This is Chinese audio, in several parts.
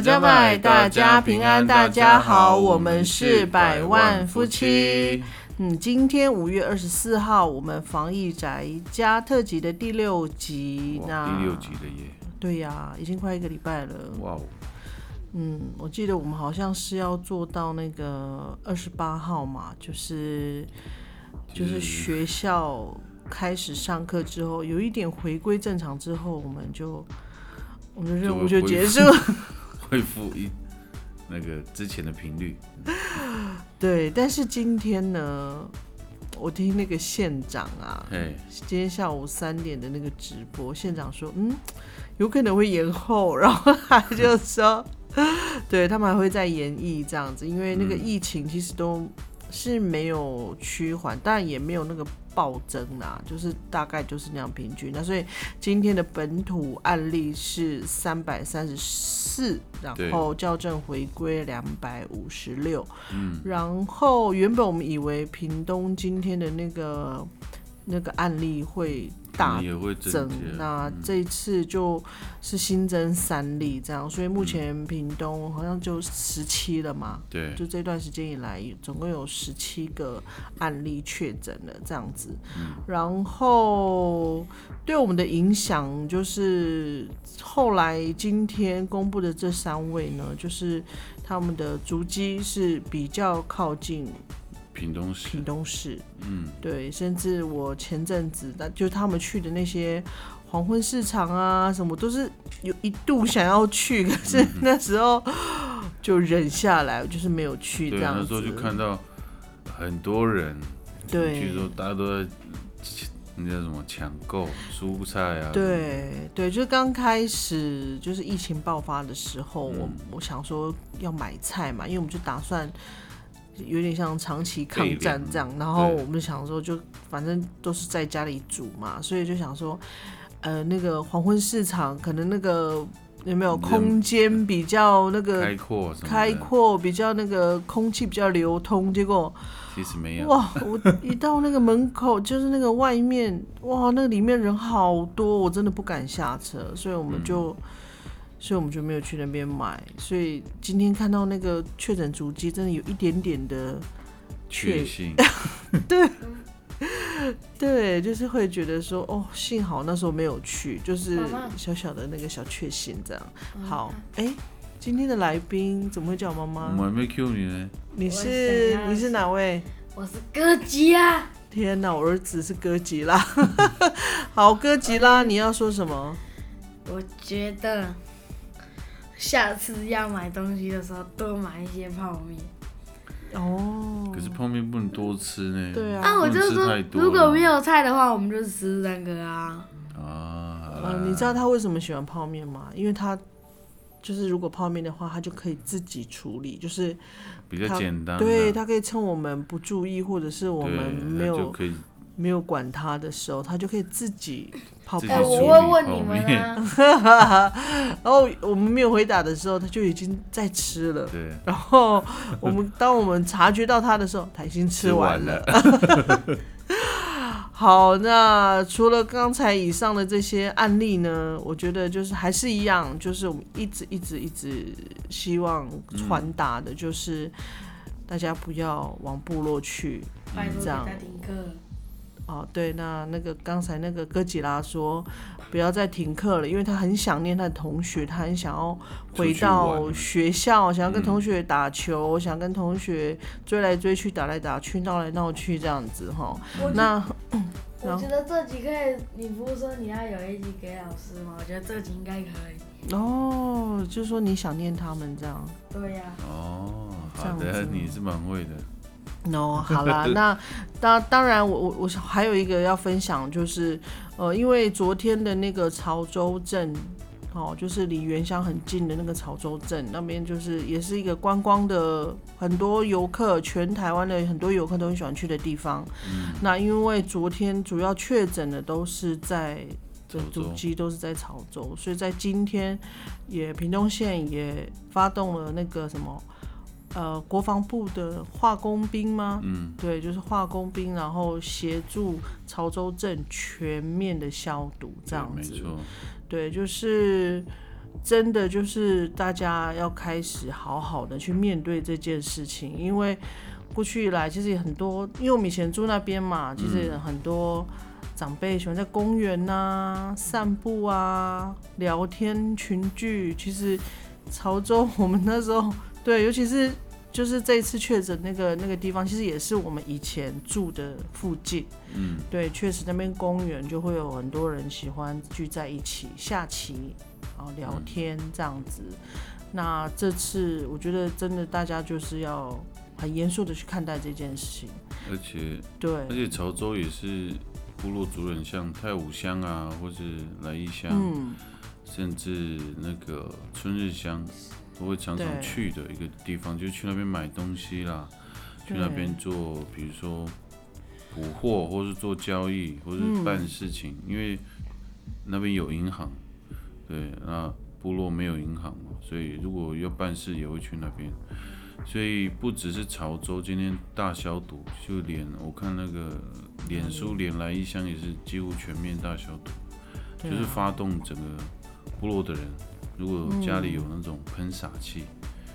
加百加百，大家平安，大家好，我们是百万夫妻。嗯，今天五月二十四号，我们防疫宅家特辑的第六集。那第六集了耶！对呀，已经快一个礼拜了。哇哦！嗯，我记得我们好像是要做到那个二十八号嘛，就是就是学校开始上课之后，有一点回归正常之后，我们就我们的任务就结束。恢复一那个之前的频率，对。但是今天呢，我听那个县长啊，今天下午三点的那个直播，县长说，嗯，有可能会延后，然后他就说，对他们还会再延议这样子，因为那个疫情其实都是没有趋缓，但也没有那个。暴增啊，就是大概就是那样平均。那所以今天的本土案例是三百三十四，然后校正回归两百五十六。嗯，然后原本我们以为屏东今天的那个那个案例会。大增，那这一次就是新增三例这样，所以目前屏东好像就十七了嘛。对，就这段时间以来，总共有十七个案例确诊了这样子。然后对我们的影响就是，后来今天公布的这三位呢，就是他们的足迹是比较靠近。屏东市，屏东市，嗯，对，甚至我前阵子，那就他们去的那些黄昏市场啊，什么都是有一度想要去，可是那时候就忍下来，就是没有去这样子。那时候就看到很多人，对，据说大家都在那叫什么抢购蔬菜啊，对对，就是刚开始就是疫情爆发的时候，我我想说要买菜嘛，因为我们就打算。有点像长期抗战这样，然后我们想说，就反正都是在家里煮嘛，所以就想说，呃，那个黄昏市场可能那个有没有空间比较那个开阔，开阔比较那个空气比较流通，结果其实没有哇！我一到那个门口，就是那个外面，哇，那里面人好多，我真的不敢下车，所以我们就。所以我们就没有去那边买，所以今天看到那个确诊足迹，真的有一点点的确信，对，对，就是会觉得说，哦，幸好那时候没有去，就是小小的那个小确幸这样。好，哎，今天的来宾怎么会叫妈妈？我还没 Q 你呢。你是你是哪位？我是哥吉拉。天哪，我儿子是哥吉拉。好，哥吉拉，你要说什么？我觉得。下次要买东西的时候，多买一些泡面。哦。可是泡面不能多吃呢。对啊。啊，我就说，如果没有菜的话，我们就吃三个啊。啊。你知道他为什么喜欢泡面吗？因为他就是如果泡面的话，他就可以自己处理，就是比较简单。对他可以趁我们不注意，或者是我们没有可以。没有管他的时候，他就可以自己泡泡面。我会问你们啊，然后我们没有回答的时候，他就已经在吃了。对。然后我们当我们察觉到他的时候，他已经吃完了。好，那除了刚才以上的这些案例呢，我觉得就是还是一样，就是我们一直一直一直希望传达的，就是大家不要往部落去，这样。哦，对，那那个刚才那个哥吉拉说，不要再停课了，因为他很想念他的同学，他很想要回到学校，想要跟同学打球，想跟同学追来追去，打来打去，闹来闹去这样子哈。那 我觉得这集可以，你不是说你要有一集给老师吗？我觉得这集应该可以。哦，就是说你想念他们这样。对呀。哦，好的，你是蛮会的。No，好啦，那当当然，我我我还有一个要分享，就是呃，因为昨天的那个潮州镇，哦，就是离原乡很近的那个潮州镇那边，就是也是一个观光的很多游客，全台湾的很多游客都很喜欢去的地方。那因为昨天主要确诊的都是在的主机都是在潮州，所以在今天也屏东县也发动了那个什么。呃，国防部的化工兵吗？嗯，对，就是化工兵，然后协助潮州镇全面的消毒，这样子。没错。对，就是真的就是大家要开始好好的去面对这件事情，因为过去以来其实也很多，因为我们以前住那边嘛，其实很多长辈喜欢在公园呐散步啊、聊天群聚。其实潮州我们那时候对，尤其是就是这一次确诊那个那个地方，其实也是我们以前住的附近。嗯，对，确实那边公园就会有很多人喜欢聚在一起下棋。哦，聊天这样子，那这次我觉得真的大家就是要很严肃的去看待这件事情。而且，对，而且潮州也是部落族人，像太武乡啊，或是来义乡，嗯，甚至那个春日乡，都会常常去的一个地方，就去那边买东西啦，去那边做，比如说补货，或是做交易，或是办事情，因为那边有银行。对，那部落没有银行嘛，所以如果要办事也会去那边。所以不只是潮州今天大消毒，就连我看那个脸书连来一箱也是几乎全面大消毒，就是发动整个部落的人，如果家里有那种喷洒器，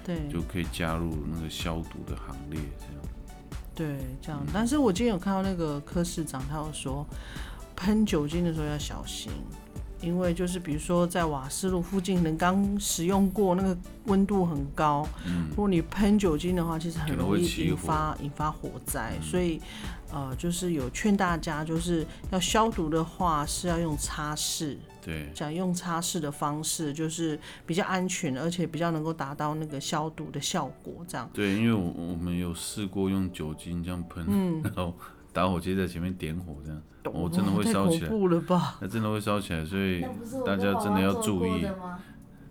对，就可以加入那个消毒的行列，这样。对，这样。但是我今天有看到那个柯市长，他有说喷酒精的时候要小心。因为就是比如说在瓦斯炉附近，可能刚使用过，那个温度很高。嗯。如果你喷酒精的话，其实很容易引发引发火灾。所以，呃，就是有劝大家，就是要消毒的话，是要用擦拭。对。讲用擦拭的方式，就是比较安全，而且比较能够达到那个消毒的效果。这样。对，因为我我们有试过用酒精这样喷，嗯 然后打火机在前面点火这样。我真的会烧起来，那真的会烧起来，所以大家真的要注意。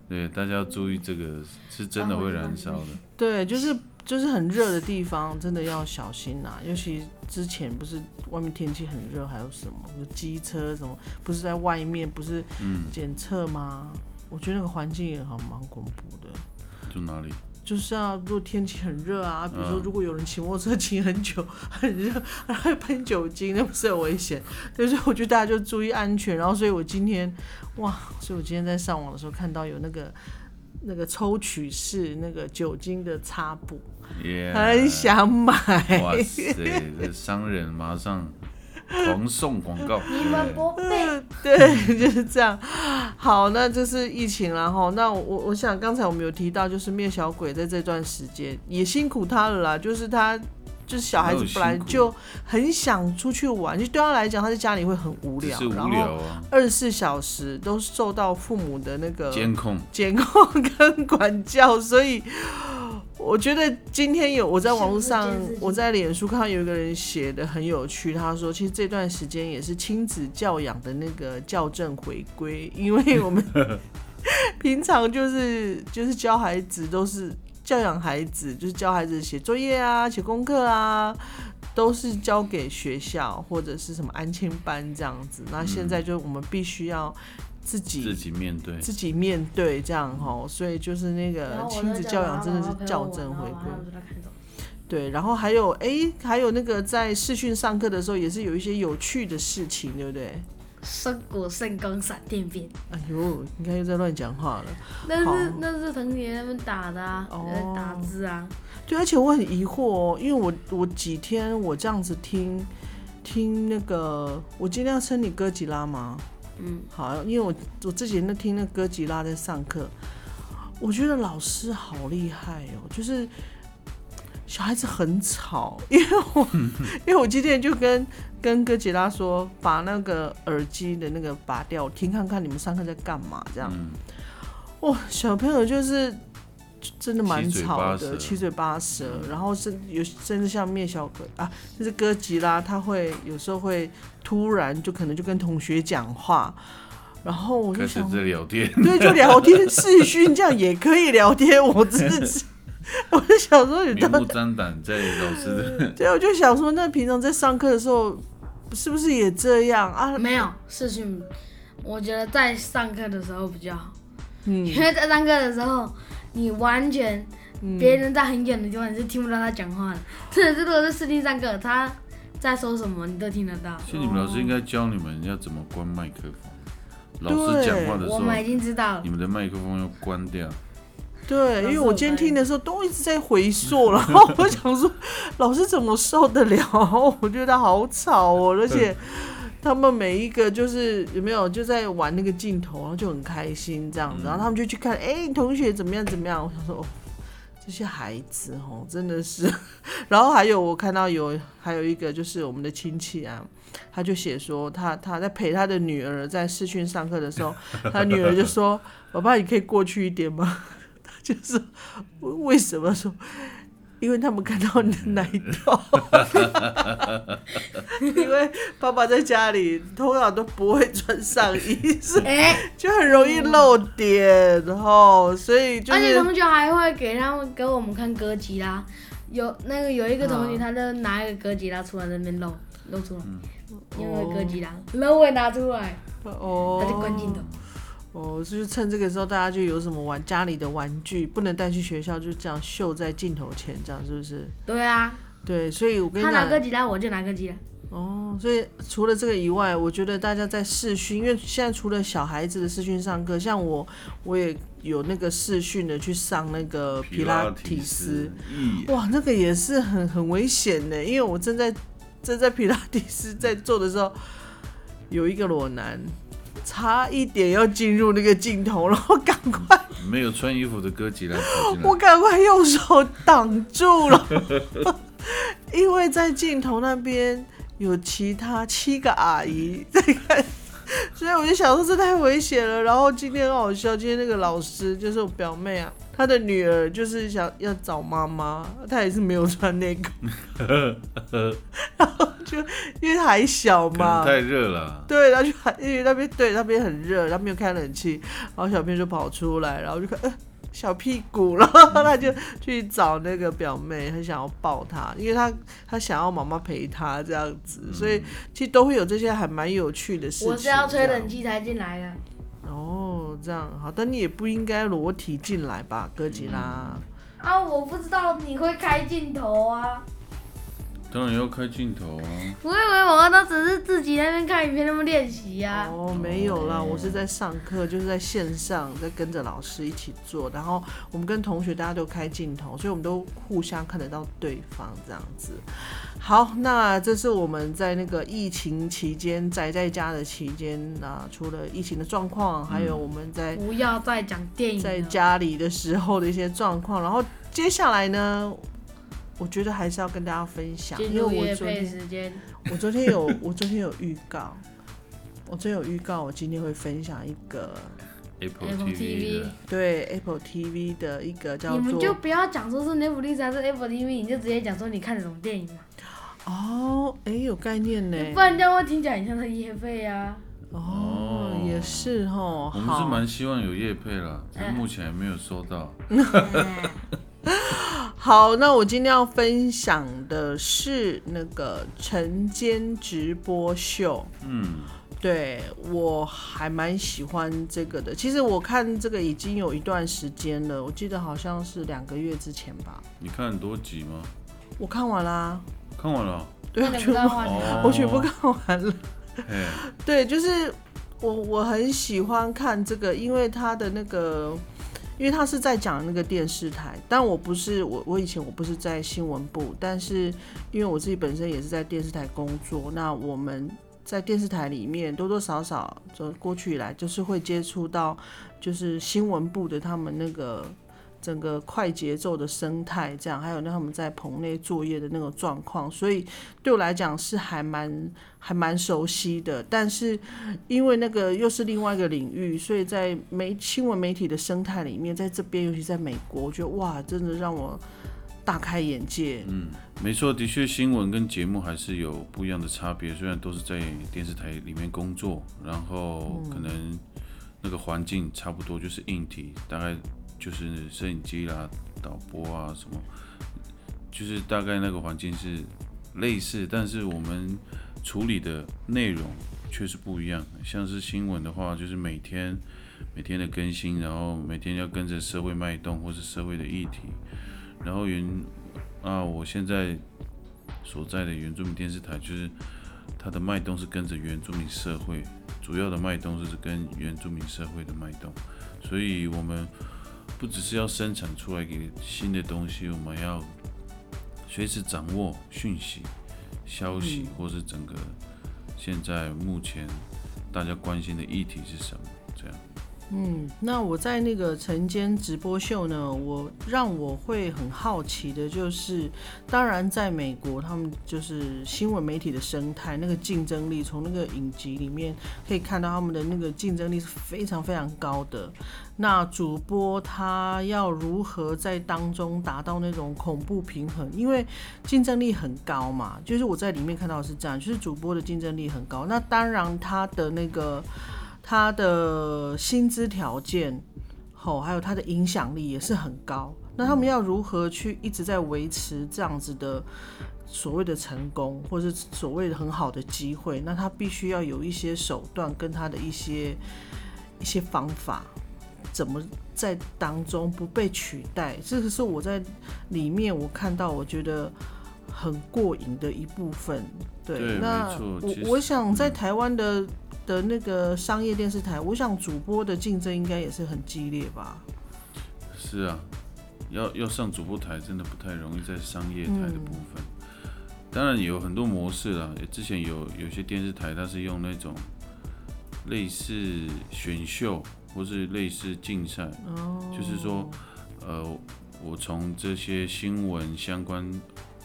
对，大家要注意这个是真的会燃烧的。对，就是就是很热的地方，真的要小心呐。尤其之前不是外面天气很热，还有什么机车什么，不是在外面不是检测吗？我觉得那个环境也好蛮恐怖的。住哪里？就是啊，如果天气很热啊，比如说如果有人骑摩托车骑很久，很热，然后喷酒精，那不是很危险？所以我觉得大家就注意安全。然后，所以我今天，哇，所以我今天在上网的时候看到有那个那个抽取式那个酒精的擦布，很想买。哇塞，这商人马上。狂送广告，你们不背，对，就是这样。好，那这是疫情，然后那我我想刚才我们有提到，就是灭小鬼在这段时间也辛苦他了啦，就是他就是小孩子本来就很想出去玩，就对他来讲，他在家里会很无聊，然后二十四小时都受到父母的那个监控、监控跟管教，所以。我觉得今天有我在网络上，我在脸书看到有一个人写的很有趣，他说其实这段时间也是亲子教养的那个校正回归，因为我们 平常就是就是教孩子都是教养孩子，就是教孩子写作业啊、写功课啊，都是交给学校或者是什么安亲班这样子。那现在就我们必须要。自己自己面对，自己面对这样哈，所以就是那个亲子教养真的是校正回归。对，然后还有哎，还有那个在视讯上课的时候，也是有一些有趣的事情，对不对？生果圣光闪电变。哎呦，你看又在乱讲话了。那是那是同学他们打的啊，哦打字啊。对，而且我很疑惑哦，因为我我几天我这样子听听那个，我今天要称你哥吉拉吗？嗯，好，因为我我自己那听那哥吉拉在上课，我觉得老师好厉害哦，就是小孩子很吵，因为我 因为我今天就跟跟哥吉拉说，把那个耳机的那个拔掉，听看看你们上课在干嘛这样。哇，小朋友就是真的蛮吵的，七嘴八舌，然后甚有甚至像灭小鬼啊，就是哥吉拉，他会有时候会。突然就可能就跟同学讲话，然后我就想在聊天，对，就聊天视讯这样也可以聊天。我真的是，我就想说，你明目张胆在老师的，对，我就想说，那平常在上课的时候是不是也这样？啊？没有视讯，我觉得在上课的时候比较好，嗯，因为在上课的时候你完全别人在很远的地方你是听不到他讲话的，真的是如果是视听上课他。在说什么，你都听得到。其实你们老师应该教你们要怎么关麦克风。老师讲话的时候，我们已经知道，你们的麦克风要关掉。对，因为我今天听的时候都一直在回溯，然后 我想说，老师怎么受得了？我觉得好吵哦，而且他们每一个就是有没有就在玩那个镜头，然后就很开心这样子，然后他们就去看，哎，同学怎么样怎么样？我想说，哦，这些孩子哦，真的是。然后还有我看到有还有一个就是我们的亲戚啊，他就写说他他在陪他的女儿在视讯上课的时候，他女儿就说：“爸爸，你可以过去一点吗？” 就是为什么说？因为他们看到你的奶头，因为爸爸在家里通常都不会穿上衣，是就很容易露点，然后所以就而且同学还会给他们给我们看歌集啦，有那个有一个同学，他就拿一个歌集拉出来在那边露露出来，因为歌集啦，然后我也拿出来，哦，他就关镜头。哦，就是趁这个时候，大家就有什么玩家里的玩具不能带去学校，就这样秀在镜头前，这样是不是？对啊，对，所以我跟你讲，他拿个吉他，我就拿个吉他。哦，所以除了这个以外，我觉得大家在视讯，因为现在除了小孩子的视讯上课，像我，我也有那个视讯的去上那个皮拉提斯，哇，那个也是很很危险的，因为我正在正在皮拉提斯在做的时候，有一个裸男。差一点要进入那个镜头，然后赶快没有穿衣服的哥吉拉，我赶快用手挡住了，因为在镜头那边有其他七个阿姨在看，所以我就想说这太危险了。然后今天很好笑，今天那个老师就是我表妹啊。她的女儿就是想要找妈妈，她也是没有穿内裤，然后就因为还小嘛，太热了，对，他就因为那边对那边很热，然后没有开冷气，然后小便就跑出来，然后就看呃小屁股，然后 他就去找那个表妹，很想要抱她，因为他他想要妈妈陪他这样子，所以其实都会有这些还蛮有趣的事情。我是要吹冷气才进来的。哦，这样好，但你也不应该裸体进来吧，哥吉拉。啊，我不知道你会开镜头啊。当然要开镜头啊！我以为我都只是自己那边看影片，那么练习呀。哦，没有啦，我是在上课，就是在线上，在跟着老师一起做。然后我们跟同学大家都开镜头，所以我们都互相看得到对方这样子。好，那这是我们在那个疫情期间宅在家的期间啊，除了疫情的状况，还有我们在不要再讲电影在家里的时候的一些状况。然后接下来呢？我觉得还是要跟大家分享，因为我昨天 我昨天有我昨天有预告，我昨天有预告，我今天会分享一个 Apple TV 对 Apple TV 的一个叫做，你们就不要讲说是 Netflix 还是 Apple TV，你就直接讲说你看什么电影嘛。哦，哎，有概念呢，不然这样会听起来很像他夜配啊。哦，也是哦，我们是蛮希望有夜配了，但目前还没有收到。好，那我今天要分享的是那个晨间直播秀。嗯，对我还蛮喜欢这个的。其实我看这个已经有一段时间了，我记得好像是两个月之前吧。你看很多集吗？我看完啦。看完了。对，全部我全部看完了。对，就是我我很喜欢看这个，因为它的那个。因为他是在讲那个电视台，但我不是我我以前我不是在新闻部，但是因为我自己本身也是在电视台工作，那我们在电视台里面多多少少就过去以来就是会接触到，就是新闻部的他们那个。整个快节奏的生态，这样还有那他们在棚内作业的那个状况，所以对我来讲是还蛮还蛮熟悉的。但是因为那个又是另外一个领域，所以在媒新闻媒体的生态里面，在这边尤其在美国，我觉得哇，真的让我大开眼界。嗯，没错，的确新闻跟节目还是有不一样的差别。虽然都是在电视台里面工作，然后可能那个环境差不多，就是硬体大概。就是摄影机啦、导播啊什么，就是大概那个环境是类似，但是我们处理的内容却是不一样。像是新闻的话，就是每天每天的更新，然后每天要跟着社会脉动或是社会的议题。然后原啊，我现在所在的原住民电视台，就是它的脉动是跟着原住民社会主要的脉动就是跟原住民社会的脉动，所以我们不只是要生产出来给新的东西，我们要随时掌握讯息、消息，或是整个现在目前大家关心的议题是什么，这样。嗯，那我在那个晨间直播秀呢，我让我会很好奇的就是，当然在美国，他们就是新闻媒体的生态，那个竞争力，从那个影集里面可以看到他们的那个竞争力是非常非常高的。那主播他要如何在当中达到那种恐怖平衡？因为竞争力很高嘛，就是我在里面看到是这样，就是主播的竞争力很高。那当然他的那个。他的薪资条件，吼，还有他的影响力也是很高。那他们要如何去一直在维持这样子的所谓的成功，或是所谓的很好的机会？那他必须要有一些手段，跟他的一些一些方法，怎么在当中不被取代？这个是我在里面我看到，我觉得很过瘾的一部分。对，那我我想在台湾的。的那个商业电视台，我想主播的竞争应该也是很激烈吧？是啊，要要上主播台真的不太容易，在商业台的部分，当然有很多模式啦。之前有有些电视台，它是用那种类似选秀或是类似竞赛，就是说，呃，我从这些新闻相关，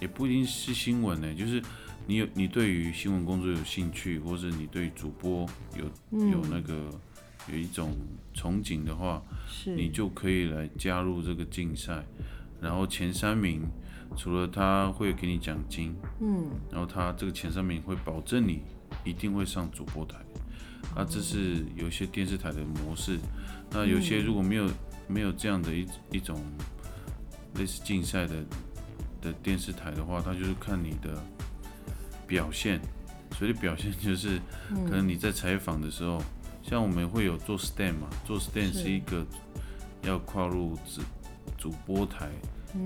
也不一定是新闻呢，就是。你有你对于新闻工作有兴趣，或者你对主播有有那个有一种憧憬的话，你就可以来加入这个竞赛。然后前三名，除了他会给你奖金，嗯，然后他这个前三名会保证你一定会上主播台。那这是有些电视台的模式。那有些如果没有没有这样的一一种类似竞赛的的电视台的话，他就是看你的。表现，所以表现 就是可能你在采访的时候，像我们会有做 stand 嘛，做 stand 是一个要跨入主主播台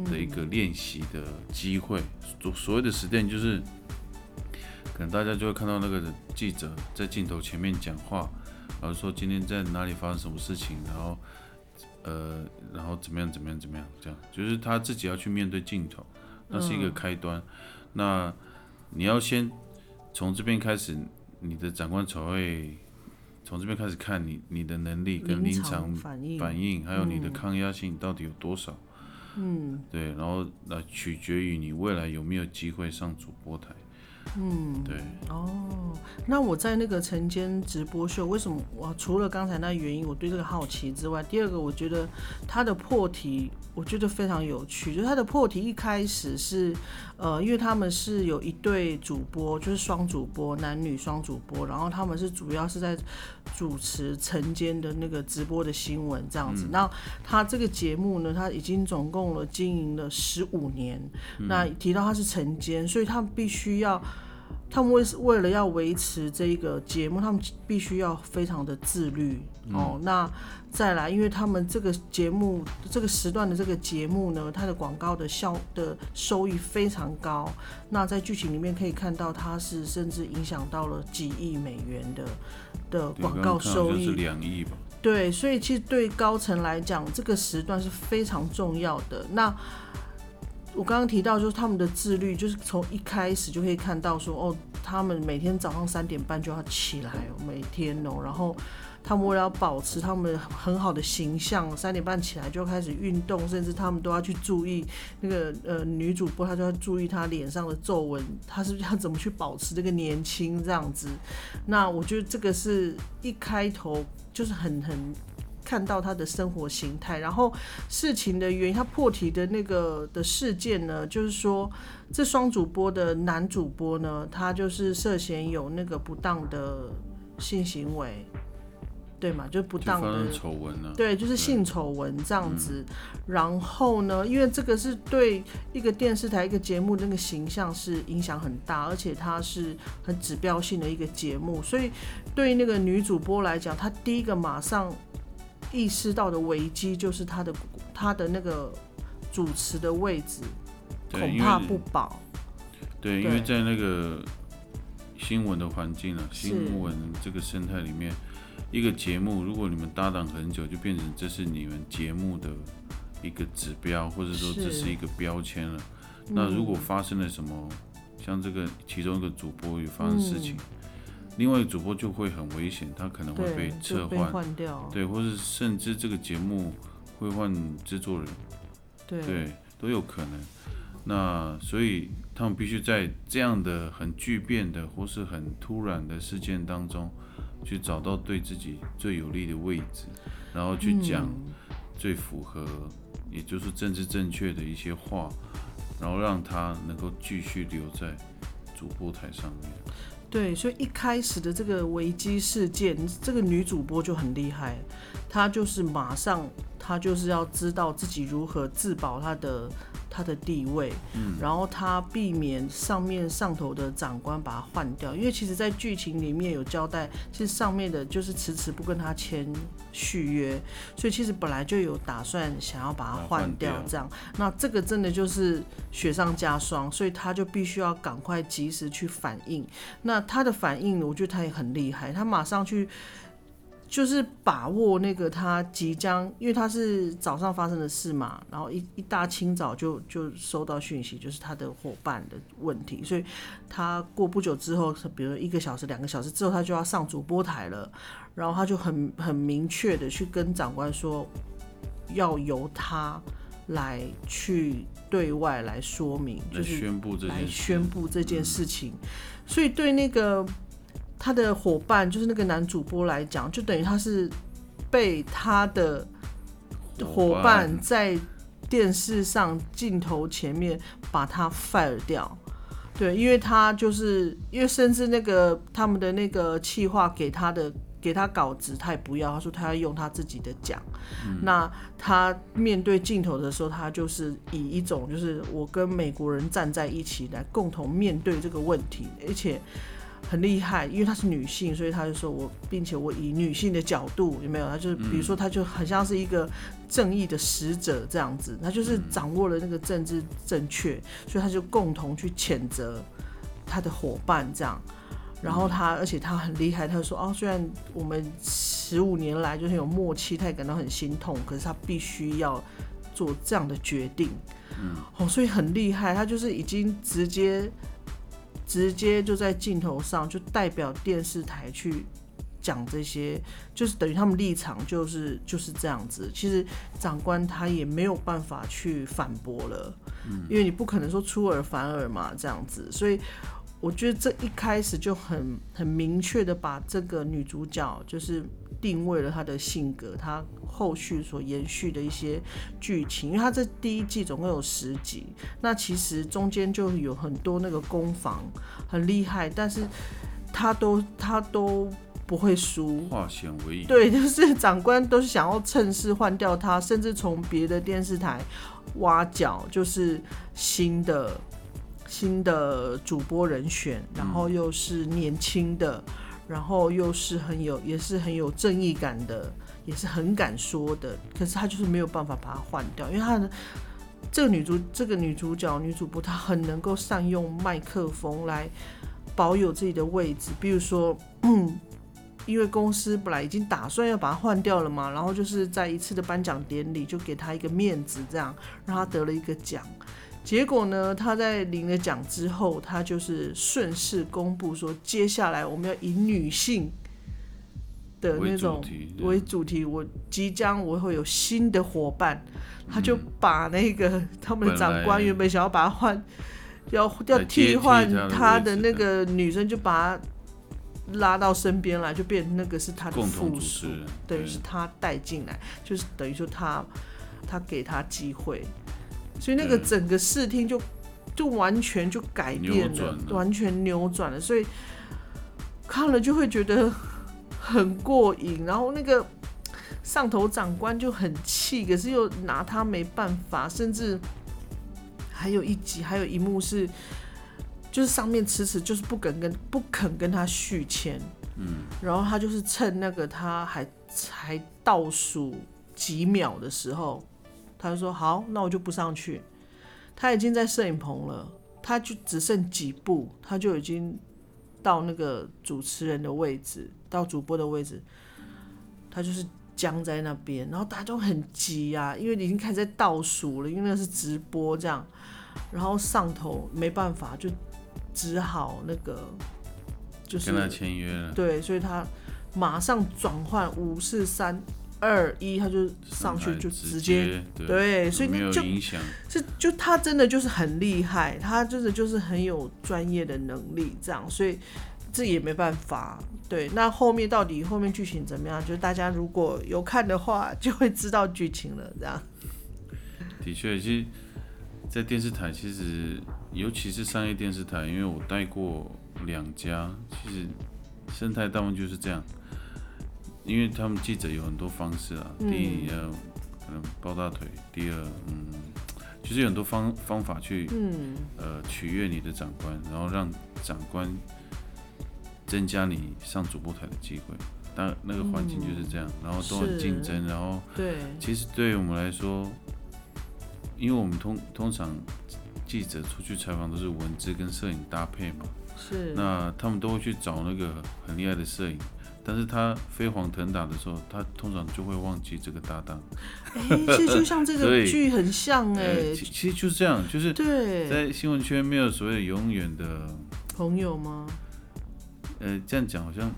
的一个练习的机会。所所谓的 stand 就是，可能大家就会看到那个记者在镜头前面讲话，然后说今天在哪里发生什么事情，然后呃，然后怎么样怎么样怎么样，这样就是他自己要去面对镜头，那是一个开端。那你要先从这边开始，你的长官才会从这边开始看你你的能力跟临场反应，反应还有你的抗压性到底有多少。嗯，对，然后来取决于你未来有没有机会上主播台。嗯，对。哦，那我在那个晨间直播秀，为什么我除了刚才那原因，我对这个好奇之外，第二个我觉得他的破题，我觉得非常有趣。就是他的破题一开始是，呃，因为他们是有一对主播，就是双主播，男女双主播，然后他们是主要是在主持晨间的那个直播的新闻这样子。那他这个节目呢，他已经总共了经营了十五年。那提到他是晨间，所以他们必须要。他们为为了要维持这个节目，他们必须要非常的自律哦。那再来，因为他们这个节目这个时段的这个节目呢，它的广告的效的收益非常高。那在剧情里面可以看到，它是甚至影响到了几亿美元的的广告收益，两亿吧？对，所以其实对高层来讲，这个时段是非常重要的。那我刚刚提到，就是他们的自律，就是从一开始就可以看到说，哦，他们每天早上三点半就要起来，每天哦，然后他们为了要保持他们很好的形象，三点半起来就开始运动，甚至他们都要去注意那个呃女主播，她就要注意她脸上的皱纹，她是要怎么去保持这个年轻这样子。那我觉得这个是一开头就是很很。看到他的生活形态，然后事情的原因，他破题的那个的事件呢，就是说这双主播的男主播呢，他就是涉嫌有那个不当的性行为，对嘛？就不当的丑闻呢？对，就是性丑闻这样子。然后呢，因为这个是对一个电视台一个节目那个形象是影响很大，而且它是很指标性的一个节目，所以对于那个女主播来讲，她第一个马上。意识到的危机就是他的他的那个主持的位置恐怕不保。对，因为在那个新闻的环境啊，新闻这个生态里面，一个节目，如果你们搭档很久，就变成这是你们节目的一个指标，或者说这是。一个标签了。那如果发生了什么，像这个其中一个主播有发生事情，另外一个主播就会很危险，他可能会被撤换掉，对，或是甚至这个节目会换制作人，对，都有可能。那所以他们必须在这样的很巨变的或是很突然的事件当中，去找到对自己最有利的位置，然后去讲最符合，也就是政治正确的一些话。然后让他能够继续留在主播台上面。对，所以一开始的这个危机事件，这个女主播就很厉害，她就是马上，她就是要知道自己如何自保她的。他的地位，嗯，然后他避免上面上头的长官把他换掉，因为其实，在剧情里面有交代，其实上面的就是迟迟不跟他签续约，所以其实本来就有打算想要把他换掉，这样，那这个真的就是雪上加霜，所以他就必须要赶快及时去反应。那他的反应，我觉得他也很厉害，他马上去。就是把握那个他即将，因为他是早上发生的事嘛，然后一一大清早就就收到讯息，就是他的伙伴的问题，所以他过不久之后，比如一个小时、两个小时之后，他就要上主播台了，然后他就很很明确的去跟长官说，要由他来去对外来说明，就是宣布这来宣布这件事情，所以对那个。他的伙伴就是那个男主播来讲，就等于他是被他的伙伴在电视上镜头前面把他 fire 掉。对，因为他就是因为甚至那个他们的那个企划给他的给他稿子，他也不要，他说他要用他自己的讲。那他面对镜头的时候，他就是以一种就是我跟美国人站在一起来共同面对这个问题，而且。很厉害，因为她是女性，所以她就说我，并且我以女性的角度有没有？她就是比如说，她就很像是一个正义的使者这样子，她就是掌握了那个政治正确，所以她就共同去谴责她的伙伴这样。然后她，而且她很厉害，她说哦，虽然我们十五年来就是有默契，她也感到很心痛，可是她必须要做这样的决定。嗯，哦，所以很厉害，她就是已经直接。直接就在镜头上，就代表电视台去讲这些，就是等于他们立场就是就是这样子。其实长官他也没有办法去反驳了，嗯，因为你不可能说出尔反尔嘛，这样子，所以。我觉得这一开始就很很明确的把这个女主角就是定位了他的性格，他后续所延续的一些剧情，因为他这第一季总共有十集，那其实中间就有很多那个攻防很厉害，但是他都他都不会输，化险为夷。对，就是长官都是想要趁势换掉他，甚至从别的电视台挖角，就是新的。新的主播人选，然后又是年轻的，然后又是很有，也是很有正义感的，也是很敢说的。可是他就是没有办法把它换掉，因为他的这个女主，这个女主角、女主播，她很能够善用麦克风来保有自己的位置。比如说，因为公司本来已经打算要把他换掉了嘛，然后就是在一次的颁奖典礼就给她一个面子，这样让她得了一个奖。结果呢？他在领了奖之后，他就是顺势公布说，接下来我们要以女性的那种为主题，我即将我会有新的伙伴。他就把那个他们的长官原本想要把他换，要要替换他的那个女生，就把他拉到身边来，就变成那个是他的副属，等于是他带进来，就是等于说他他给他机会。所以那个整个视听就就完全就改变了，完全扭转了。所以看了就会觉得很过瘾。然后那个上头长官就很气，可是又拿他没办法。甚至还有一集，还有一幕是，就是上面迟迟就是不肯跟不肯跟他续签。嗯，然后他就是趁那个他还才倒数几秒的时候。他就说好，那我就不上去。他已经在摄影棚了，他就只剩几步，他就已经到那个主持人的位置，到主播的位置，他就是僵在那边，然后大家都很急啊，因为已经开始在倒数了，因为那是直播这样，然后上头没办法，就只好那个就是跟他签约了，对，所以他马上转换五四三。二一，他就上去就直接对，所以那就影响。是就他真的就是很厉害，他真的就是很有专业的能力，这样，所以这也没办法。对，那后面到底后面剧情怎么样？就大家如果有看的话，就会知道剧情了。这样。的确，其实，在电视台，其实尤其是商业电视台，因为我带过两家，其实生态大部分就是这样。因为他们记者有很多方式啊，第一要可能抱大腿，第二嗯，其实有很多方方法去呃取悦你的长官，然后让长官增加你上主播台的机会。那那个环境就是这样，然后都很竞争，然后对，其实对于我们来说，因为我们通通常记者出去采访都是文字跟摄影搭配嘛，是，那他们都会去找那个很厉害的摄影。但是他飞黄腾达的时候，他通常就会忘记这个搭档。哎，其实就像这个 剧很像哎，其实就是这样，就是对，在新闻圈没有所谓永远的朋友吗？呃，这样讲好像，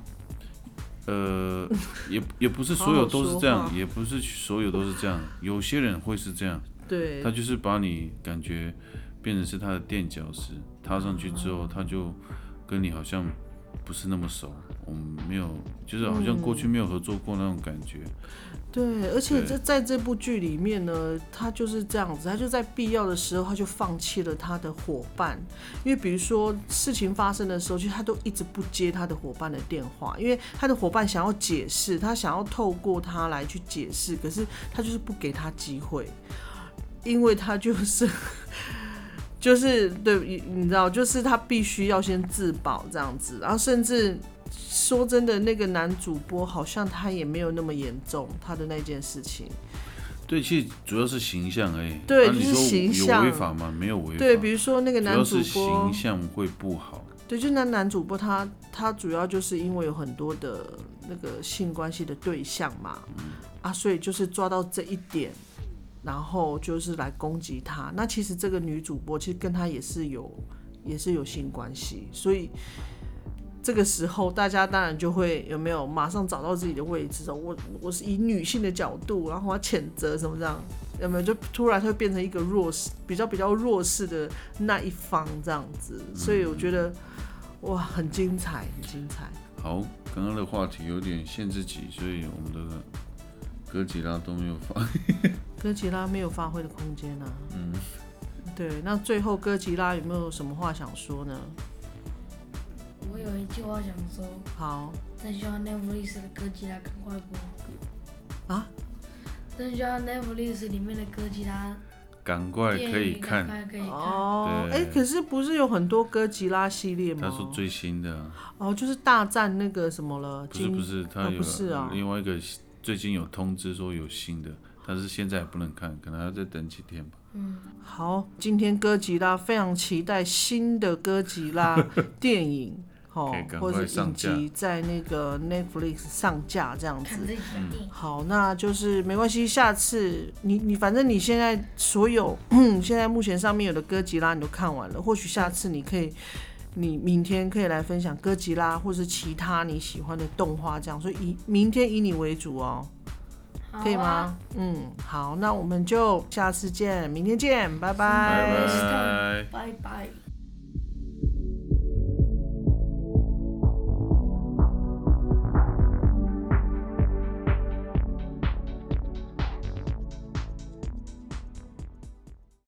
呃，也也不是所有都是这样，也不是所有都是这样，有些人会是这样，对，他就是把你感觉变成是他的垫脚石，踏上去之后，他就跟你好像。不是那么熟，我们没有，就是好像过去没有合作过那种感觉。对，而且在在这部剧里面呢，他就是这样子，他就在必要的时候，他就放弃了他的伙伴，因为比如说事情发生的时候，其实他都一直不接他的伙伴的电话，因为他的伙伴想要解释，他想要透过他来去解释，可是他就是不给他机会，因为他就是。就是对，你知道，就是他必须要先自保这样子，然后甚至说真的，那个男主播好像他也没有那么严重，他的那件事情。对，其实主要是形象而已。对，就是形象。有违法吗？没有违法。对，比如说那个男主播形象会不好。对，就那男主播他他主要就是因为有很多的那个性关系的对象嘛，啊，所以就是抓到这一点。然后就是来攻击他。那其实这个女主播其实跟他也是有，也是有性关系。所以这个时候大家当然就会有没有马上找到自己的位置？我我是以女性的角度，然后我谴责什么这样？有没有就突然会变成一个弱势，比较比较弱势的那一方这样子？所以我觉得哇，很精彩，很精彩。好，刚刚的话题有点限制级，所以我们的。哥吉拉都没有发，哥吉拉没有发挥的空间啊。嗯，对，那最后哥吉拉有没有什么话想说呢？我有一句话想说。好。真希望 Netflix 的哥吉拉赶快播。啊？真希望 Netflix 里面的哥吉拉赶快可以看。哦，哎，可是不是有很多哥吉拉系列吗？他说最新的。哦，就是大战那个什么了？不是不是，他有另外一个。最近有通知说有新的，但是现在不能看，可能要再等几天吧。嗯，好，今天哥吉拉非常期待新的哥吉拉电影，哦，或者影集在那个 Netflix 上架这样子。好，那就是没关系，下次你你反正你现在所有现在目前上面有的哥吉拉你都看完了，或许下次你可以。你明天可以来分享哥吉拉，或是其他你喜欢的动画，这样，所以以明天以你为主哦，可以吗？嗯，好，那我们就下次见，明天见，拜拜，拜拜。